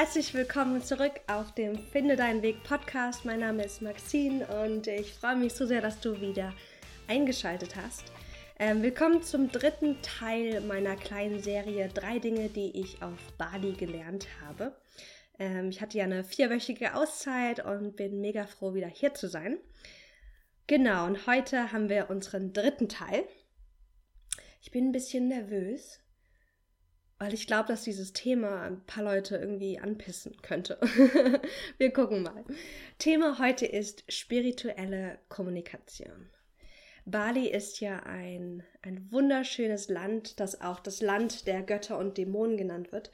Herzlich willkommen zurück auf dem Finde deinen Weg Podcast. Mein Name ist Maxine und ich freue mich so sehr, dass du wieder eingeschaltet hast. Ähm, willkommen zum dritten Teil meiner kleinen Serie Drei Dinge, die ich auf Bali gelernt habe. Ähm, ich hatte ja eine vierwöchige Auszeit und bin mega froh, wieder hier zu sein. Genau, und heute haben wir unseren dritten Teil. Ich bin ein bisschen nervös, weil ich glaube, dass dieses Thema ein paar Leute irgendwie anpissen könnte. Wir gucken mal. Thema heute ist spirituelle Kommunikation. Bali ist ja ein, ein wunderschönes Land, das auch das Land der Götter und Dämonen genannt wird.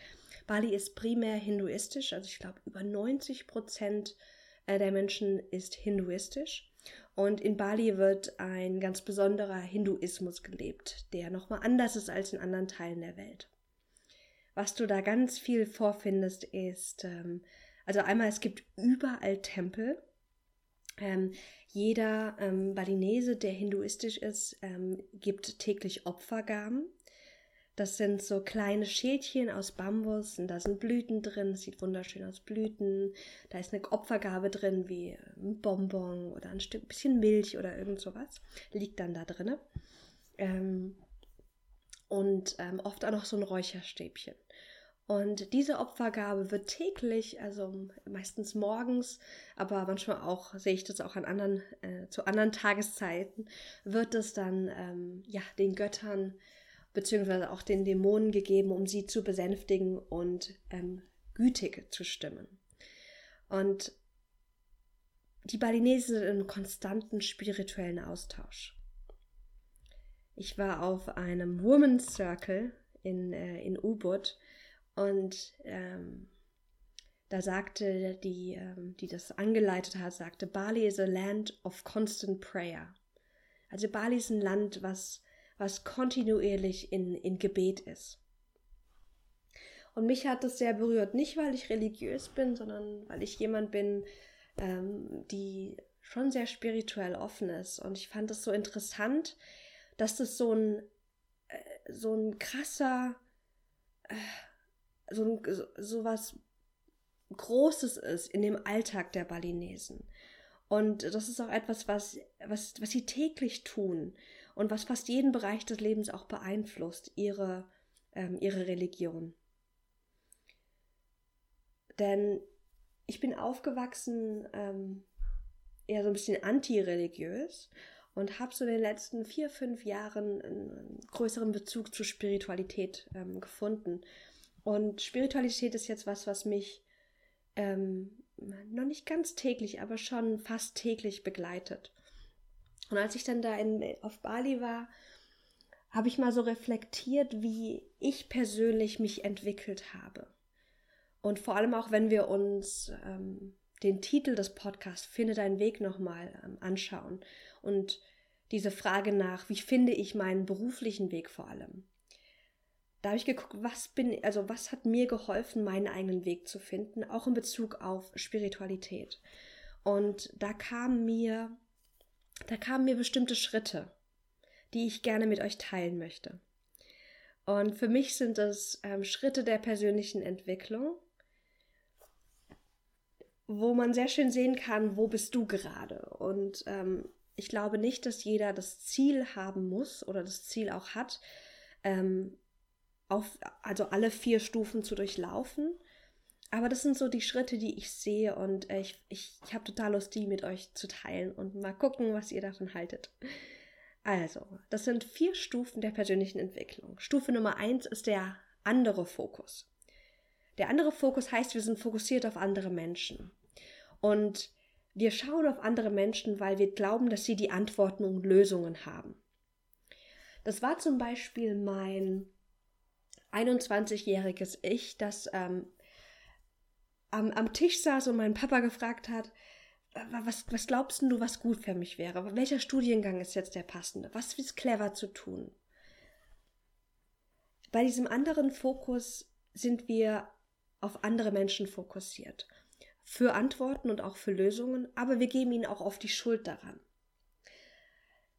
Bali ist primär hinduistisch, also ich glaube über 90 Prozent äh, der Menschen ist hinduistisch. Und in Bali wird ein ganz besonderer Hinduismus gelebt, der nochmal anders ist als in anderen Teilen der Welt. Was du da ganz viel vorfindest, ist, ähm, also einmal, es gibt überall Tempel. Ähm, jeder ähm, Balinese, der hinduistisch ist, ähm, gibt täglich Opfergaben. Das sind so kleine Schälchen aus Bambus und da sind Blüten drin. Das sieht wunderschön aus, Blüten. Da ist eine Opfergabe drin, wie ein Bonbon oder ein Stück bisschen Milch oder irgend sowas. Liegt dann da drin. Ähm, und ähm, oft auch noch so ein Räucherstäbchen. Und diese Opfergabe wird täglich, also meistens morgens, aber manchmal auch, sehe ich das auch an anderen, äh, zu anderen Tageszeiten, wird es dann ähm, ja, den Göttern beziehungsweise auch den Dämonen gegeben, um sie zu besänftigen und ähm, gütig zu stimmen. Und die Balinesen sind in konstanten spirituellen Austausch. Ich war auf einem Women's Circle in, äh, in Ubud und ähm, da sagte die, ähm, die das angeleitet hat, sagte, Bali is a land of constant prayer. Also Bali ist ein Land, was, was kontinuierlich in, in Gebet ist. Und mich hat das sehr berührt, nicht weil ich religiös bin, sondern weil ich jemand bin, ähm, die schon sehr spirituell offen ist. Und ich fand es so interessant, dass das so ein, äh, so ein krasser, äh, so, so was Großes ist in dem Alltag der Balinesen. Und das ist auch etwas, was, was, was sie täglich tun und was fast jeden Bereich des Lebens auch beeinflusst, ihre, ähm, ihre Religion. Denn ich bin aufgewachsen ähm, eher so ein bisschen antireligiös und habe so in den letzten vier, fünf Jahren einen größeren Bezug zur Spiritualität ähm, gefunden. Und Spiritualität ist jetzt was, was mich ähm, noch nicht ganz täglich, aber schon fast täglich begleitet. Und als ich dann da in, auf Bali war, habe ich mal so reflektiert, wie ich persönlich mich entwickelt habe. Und vor allem auch, wenn wir uns ähm, den Titel des Podcasts Finde deinen Weg nochmal ähm, anschauen und diese Frage nach, wie finde ich meinen beruflichen Weg vor allem da habe ich geguckt, was bin, also was hat mir geholfen, meinen eigenen Weg zu finden, auch in Bezug auf Spiritualität. Und da kamen mir, da kamen mir bestimmte Schritte, die ich gerne mit euch teilen möchte. Und für mich sind das ähm, Schritte der persönlichen Entwicklung, wo man sehr schön sehen kann, wo bist du gerade. Und ähm, ich glaube nicht, dass jeder das Ziel haben muss oder das Ziel auch hat, ähm, auf, also alle vier Stufen zu durchlaufen. Aber das sind so die Schritte, die ich sehe und äh, ich, ich, ich habe total Lust, die mit euch zu teilen und mal gucken, was ihr davon haltet. Also, das sind vier Stufen der persönlichen Entwicklung. Stufe Nummer eins ist der andere Fokus. Der andere Fokus heißt, wir sind fokussiert auf andere Menschen. Und wir schauen auf andere Menschen, weil wir glauben, dass sie die Antworten und Lösungen haben. Das war zum Beispiel mein 21-jähriges Ich, das ähm, am, am Tisch saß und meinen Papa gefragt hat, was, was glaubst du, was gut für mich wäre? Welcher Studiengang ist jetzt der passende? Was ist clever zu tun? Bei diesem anderen Fokus sind wir auf andere Menschen fokussiert. Für Antworten und auch für Lösungen, aber wir geben ihnen auch oft die Schuld daran.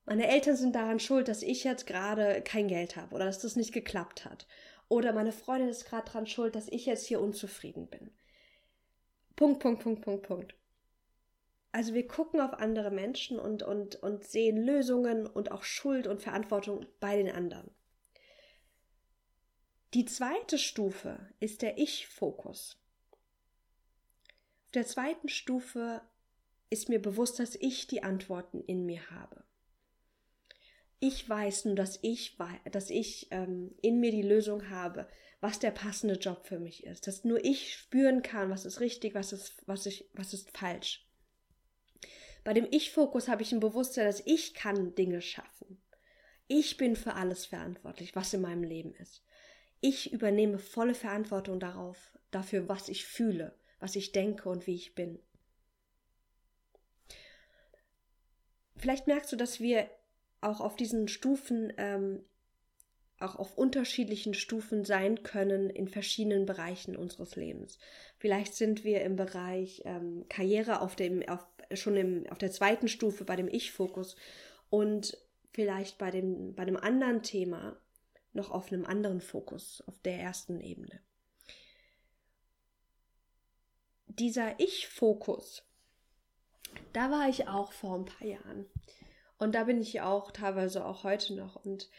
Meine Eltern sind daran schuld, dass ich jetzt gerade kein Geld habe oder dass das nicht geklappt hat. Oder meine Freundin ist gerade dran schuld, dass ich jetzt hier unzufrieden bin. Punkt, Punkt, Punkt, Punkt, Punkt. Also wir gucken auf andere Menschen und, und, und sehen Lösungen und auch Schuld und Verantwortung bei den anderen. Die zweite Stufe ist der Ich-Fokus. Auf der zweiten Stufe ist mir bewusst, dass ich die Antworten in mir habe. Ich weiß nur, dass ich, dass ich ähm, in mir die Lösung habe, was der passende Job für mich ist. Dass nur ich spüren kann, was ist richtig, was ist, was, ich, was ist falsch. Bei dem Ich-Fokus habe ich ein Bewusstsein, dass ich kann Dinge schaffen. Ich bin für alles verantwortlich, was in meinem Leben ist. Ich übernehme volle Verantwortung darauf, dafür, was ich fühle, was ich denke und wie ich bin. Vielleicht merkst du, dass wir auch auf diesen Stufen ähm, auch auf unterschiedlichen Stufen sein können in verschiedenen Bereichen unseres Lebens. Vielleicht sind wir im Bereich ähm, Karriere auf dem, auf, schon im, auf der zweiten Stufe bei dem Ich-Fokus und vielleicht bei dem, bei dem anderen Thema noch auf einem anderen Fokus, auf der ersten Ebene. Dieser Ich-Fokus, da war ich auch vor ein paar Jahren. Und da bin ich auch teilweise auch heute noch. Und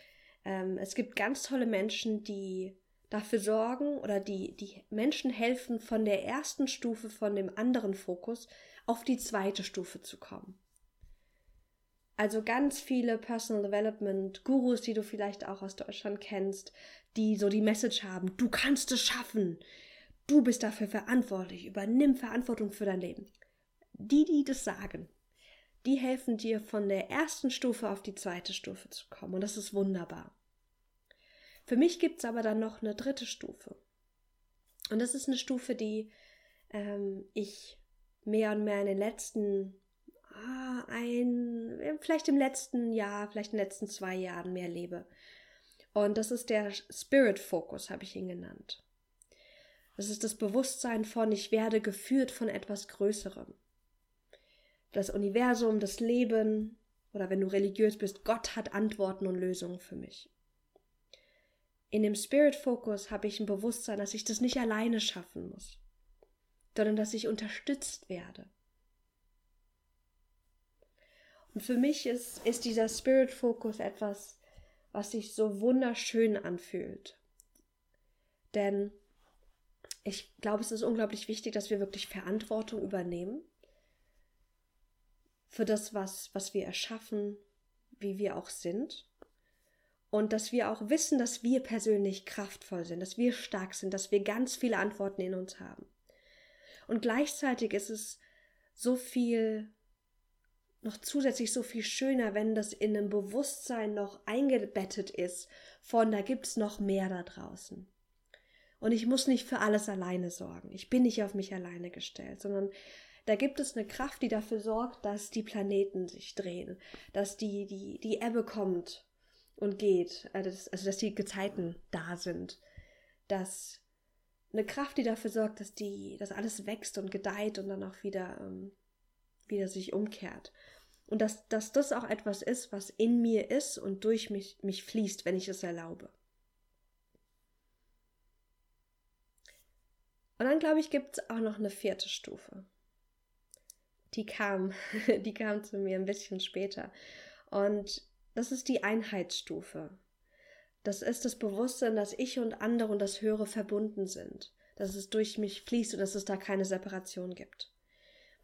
ähm, es gibt ganz tolle Menschen, die dafür sorgen oder die, die Menschen helfen, von der ersten Stufe, von dem anderen Fokus auf die zweite Stufe zu kommen. Also ganz viele Personal Development Gurus, die du vielleicht auch aus Deutschland kennst, die so die Message haben, du kannst es schaffen, du bist dafür verantwortlich, übernimm Verantwortung für dein Leben. Die, die das sagen, die helfen dir von der ersten Stufe auf die zweite Stufe zu kommen. Und das ist wunderbar. Für mich gibt es aber dann noch eine dritte Stufe. Und das ist eine Stufe, die ähm, ich mehr und mehr in den letzten, ein, vielleicht im letzten Jahr, vielleicht in den letzten zwei Jahren mehr lebe. Und das ist der Spirit Focus, habe ich ihn genannt. Das ist das Bewusstsein von, ich werde geführt von etwas Größerem das Universum, das Leben oder wenn du religiös bist, Gott hat Antworten und Lösungen für mich. In dem Spirit Focus habe ich ein Bewusstsein, dass ich das nicht alleine schaffen muss, sondern dass ich unterstützt werde. Und für mich ist, ist dieser Spirit Focus etwas, was sich so wunderschön anfühlt. Denn ich glaube, es ist unglaublich wichtig, dass wir wirklich Verantwortung übernehmen für das, was, was wir erschaffen, wie wir auch sind. Und dass wir auch wissen, dass wir persönlich kraftvoll sind, dass wir stark sind, dass wir ganz viele Antworten in uns haben. Und gleichzeitig ist es so viel, noch zusätzlich so viel schöner, wenn das in einem Bewusstsein noch eingebettet ist, von da gibt es noch mehr da draußen. Und ich muss nicht für alles alleine sorgen. Ich bin nicht auf mich alleine gestellt, sondern da gibt es eine Kraft, die dafür sorgt, dass die Planeten sich drehen, dass die, die, die Ebbe kommt und geht, also dass, also dass die Gezeiten da sind, dass eine Kraft, die dafür sorgt, dass die, dass alles wächst und gedeiht und dann auch wieder, ähm, wieder sich umkehrt. Und dass, dass das auch etwas ist, was in mir ist und durch mich, mich fließt, wenn ich es erlaube. Und dann, glaube ich, gibt es auch noch eine vierte Stufe die kam, die kam zu mir ein bisschen später. Und das ist die Einheitsstufe. Das ist das Bewusstsein, dass ich und andere und das Höhere verbunden sind. Dass es durch mich fließt und dass es da keine Separation gibt.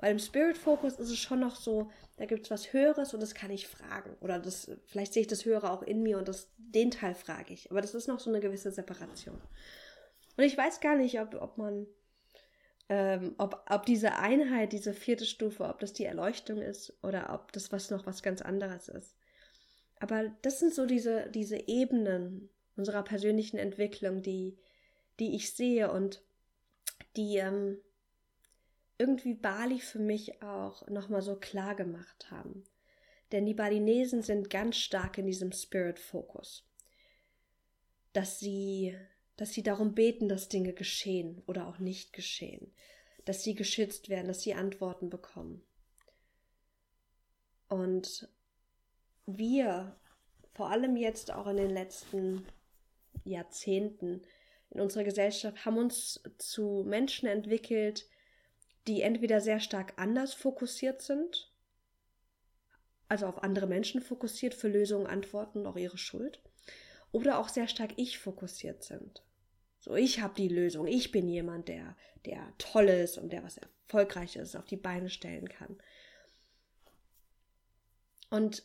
Bei dem Spirit Focus ist es schon noch so, da gibt es was Höheres und das kann ich fragen. Oder das, vielleicht sehe ich das Höhere auch in mir und das, den Teil frage ich. Aber das ist noch so eine gewisse Separation. Und ich weiß gar nicht, ob, ob man ähm, ob, ob diese Einheit, diese vierte Stufe, ob das die Erleuchtung ist oder ob das was noch was ganz anderes ist. Aber das sind so diese, diese Ebenen unserer persönlichen Entwicklung, die, die ich sehe und die ähm, irgendwie Bali für mich auch nochmal so klar gemacht haben. Denn die Balinesen sind ganz stark in diesem Spirit-Fokus. Dass sie dass sie darum beten, dass Dinge geschehen oder auch nicht geschehen, dass sie geschützt werden, dass sie Antworten bekommen. Und wir, vor allem jetzt auch in den letzten Jahrzehnten in unserer Gesellschaft, haben uns zu Menschen entwickelt, die entweder sehr stark anders fokussiert sind, also auf andere Menschen fokussiert, für Lösungen, Antworten, auch ihre Schuld, oder auch sehr stark ich fokussiert sind. So, ich habe die Lösung, ich bin jemand, der, der toll ist und der was Erfolgreiches auf die Beine stellen kann. Und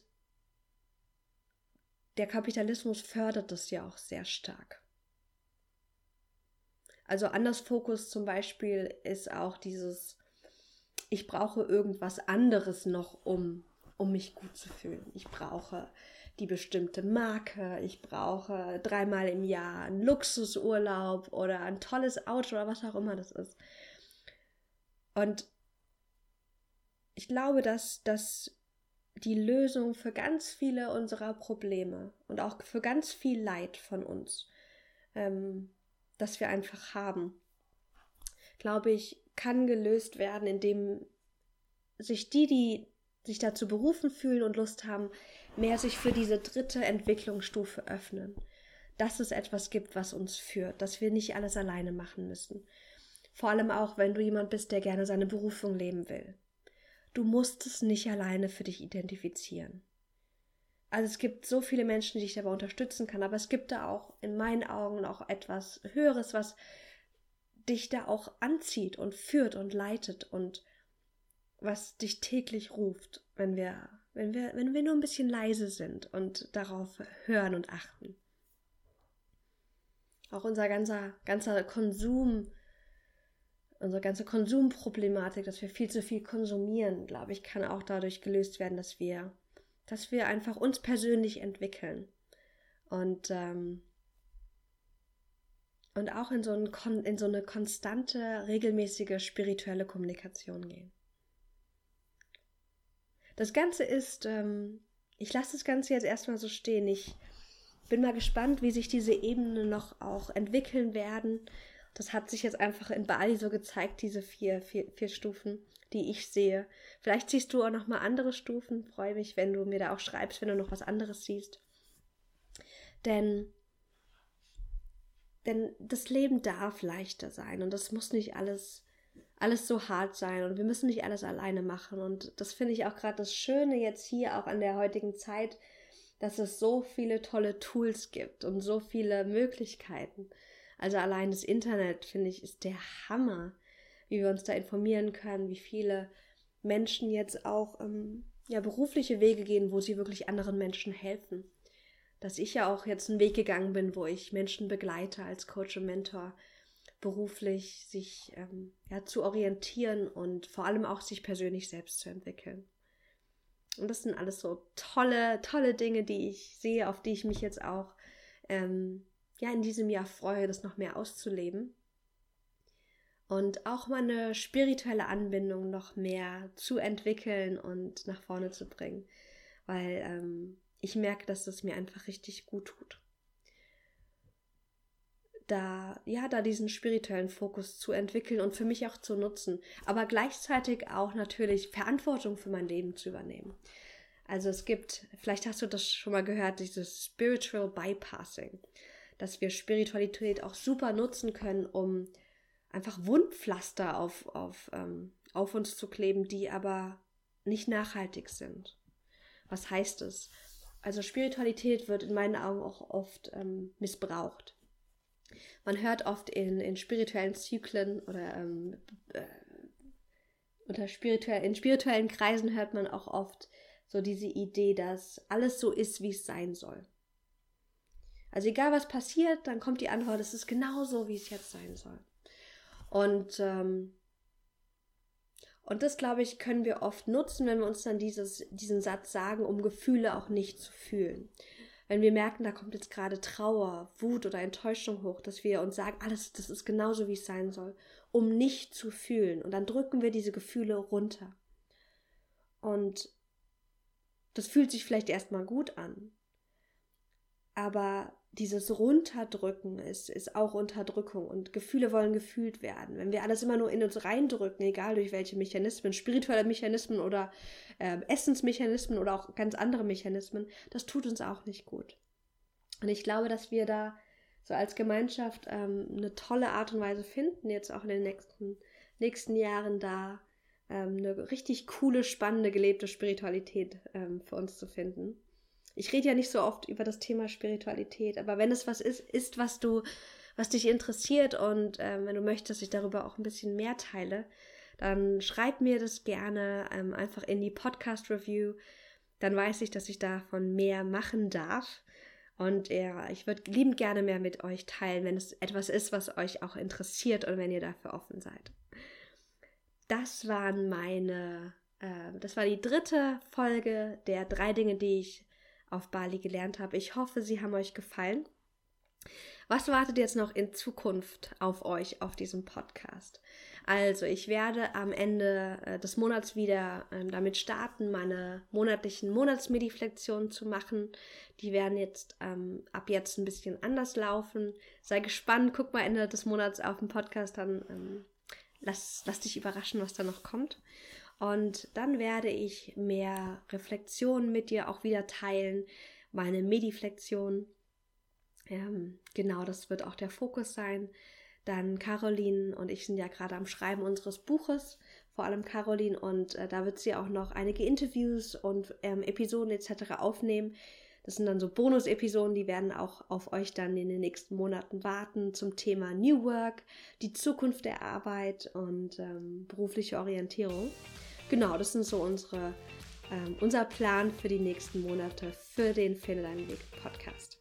der Kapitalismus fördert das ja auch sehr stark. Also anders Fokus zum Beispiel ist auch dieses, ich brauche irgendwas anderes noch, um, um mich gut zu fühlen. Ich brauche die bestimmte Marke, ich brauche dreimal im Jahr einen Luxusurlaub oder ein tolles Auto oder was auch immer das ist. Und ich glaube, dass, dass die Lösung für ganz viele unserer Probleme und auch für ganz viel Leid von uns, ähm, das wir einfach haben, glaube ich, kann gelöst werden, indem sich die, die sich dazu berufen fühlen und Lust haben, mehr sich für diese dritte Entwicklungsstufe öffnen. Dass es etwas gibt, was uns führt, dass wir nicht alles alleine machen müssen. Vor allem auch, wenn du jemand bist, der gerne seine Berufung leben will. Du musst es nicht alleine für dich identifizieren. Also es gibt so viele Menschen, die dich dabei unterstützen kann, aber es gibt da auch in meinen Augen auch etwas Höheres, was dich da auch anzieht und führt und leitet und was dich täglich ruft, wenn wir wenn wir, wenn wir nur ein bisschen leise sind und darauf hören und achten. Auch unser ganzer, ganzer Konsum, unsere ganze Konsumproblematik, dass wir viel zu viel konsumieren, glaube ich, kann auch dadurch gelöst werden, dass wir, dass wir einfach uns persönlich entwickeln und ähm, und auch in so, ein, in so eine konstante, regelmäßige spirituelle Kommunikation gehen. Das Ganze ist, ähm, ich lasse das Ganze jetzt erstmal so stehen. Ich bin mal gespannt, wie sich diese Ebenen noch auch entwickeln werden. Das hat sich jetzt einfach in Bali so gezeigt, diese vier, vier, vier Stufen, die ich sehe. Vielleicht siehst du auch noch mal andere Stufen. Freue mich, wenn du mir da auch schreibst, wenn du noch was anderes siehst. Denn denn das Leben darf leichter sein und das muss nicht alles alles so hart sein und wir müssen nicht alles alleine machen. Und das finde ich auch gerade das Schöne jetzt hier auch an der heutigen Zeit, dass es so viele tolle Tools gibt und so viele Möglichkeiten. Also allein das Internet, finde ich, ist der Hammer, wie wir uns da informieren können, wie viele Menschen jetzt auch ähm, ja, berufliche Wege gehen, wo sie wirklich anderen Menschen helfen. Dass ich ja auch jetzt einen Weg gegangen bin, wo ich Menschen begleite als Coach und Mentor beruflich sich ähm, ja, zu orientieren und vor allem auch sich persönlich selbst zu entwickeln. Und das sind alles so tolle, tolle Dinge, die ich sehe, auf die ich mich jetzt auch ähm, ja in diesem Jahr freue, das noch mehr auszuleben. Und auch meine spirituelle Anbindung noch mehr zu entwickeln und nach vorne zu bringen. Weil ähm, ich merke, dass es mir einfach richtig gut tut da, ja, da diesen spirituellen Fokus zu entwickeln und für mich auch zu nutzen, aber gleichzeitig auch natürlich Verantwortung für mein Leben zu übernehmen. Also es gibt, vielleicht hast du das schon mal gehört, dieses Spiritual Bypassing, dass wir Spiritualität auch super nutzen können, um einfach Wundpflaster auf, auf, ähm, auf uns zu kleben, die aber nicht nachhaltig sind. Was heißt es? Also Spiritualität wird in meinen Augen auch oft ähm, missbraucht. Man hört oft in, in spirituellen Zyklen oder ähm, äh, unter spirituell, in spirituellen Kreisen hört man auch oft so diese Idee, dass alles so ist, wie es sein soll. Also egal was passiert, dann kommt die Antwort, es ist genau so, wie es jetzt sein soll. Und, ähm, und das, glaube ich, können wir oft nutzen, wenn wir uns dann dieses, diesen Satz sagen, um Gefühle auch nicht zu fühlen wenn wir merken, da kommt jetzt gerade Trauer, Wut oder Enttäuschung hoch, dass wir uns sagen, alles, das ist genauso, wie es sein soll, um nicht zu fühlen. Und dann drücken wir diese Gefühle runter. Und das fühlt sich vielleicht erstmal gut an. Aber dieses Runterdrücken ist, ist auch Unterdrückung und Gefühle wollen gefühlt werden. Wenn wir alles immer nur in uns reindrücken, egal durch welche Mechanismen, spirituelle Mechanismen oder äh, Essensmechanismen oder auch ganz andere Mechanismen, das tut uns auch nicht gut. Und ich glaube, dass wir da so als Gemeinschaft ähm, eine tolle Art und Weise finden, jetzt auch in den nächsten nächsten Jahren da ähm, eine richtig coole, spannende, gelebte Spiritualität ähm, für uns zu finden. Ich rede ja nicht so oft über das Thema Spiritualität, aber wenn es was ist, ist, was du, was dich interessiert und ähm, wenn du möchtest, dass ich darüber auch ein bisschen mehr teile, dann schreib mir das gerne ähm, einfach in die Podcast-Review. Dann weiß ich, dass ich davon mehr machen darf. Und ja, ich würde liebend gerne mehr mit euch teilen, wenn es etwas ist, was euch auch interessiert und wenn ihr dafür offen seid. Das waren meine, äh, das war die dritte Folge der drei Dinge, die ich auf Bali gelernt habe. Ich hoffe, sie haben euch gefallen. Was wartet jetzt noch in Zukunft auf euch auf diesem Podcast? Also, ich werde am Ende äh, des Monats wieder ähm, damit starten, meine monatlichen Monatsmediflexionen zu machen. Die werden jetzt ähm, ab jetzt ein bisschen anders laufen. Sei gespannt, guck mal Ende des Monats auf den Podcast, dann ähm, lass, lass dich überraschen, was da noch kommt. Und dann werde ich mehr Reflexionen mit dir auch wieder teilen, meine Mediflexion. Ähm, genau, das wird auch der Fokus sein. Dann Caroline und ich sind ja gerade am Schreiben unseres Buches, vor allem Caroline, und äh, da wird sie auch noch einige Interviews und ähm, Episoden etc. aufnehmen. Das sind dann so Bonus-Episoden, die werden auch auf euch dann in den nächsten Monaten warten zum Thema New Work, die Zukunft der Arbeit und ähm, berufliche Orientierung. Genau, das sind so unsere, ähm, unser Plan für die nächsten Monate für den Weg Podcast.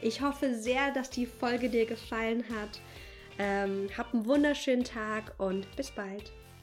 Ich hoffe sehr, dass die Folge dir gefallen hat. Ähm, hab einen wunderschönen Tag und bis bald.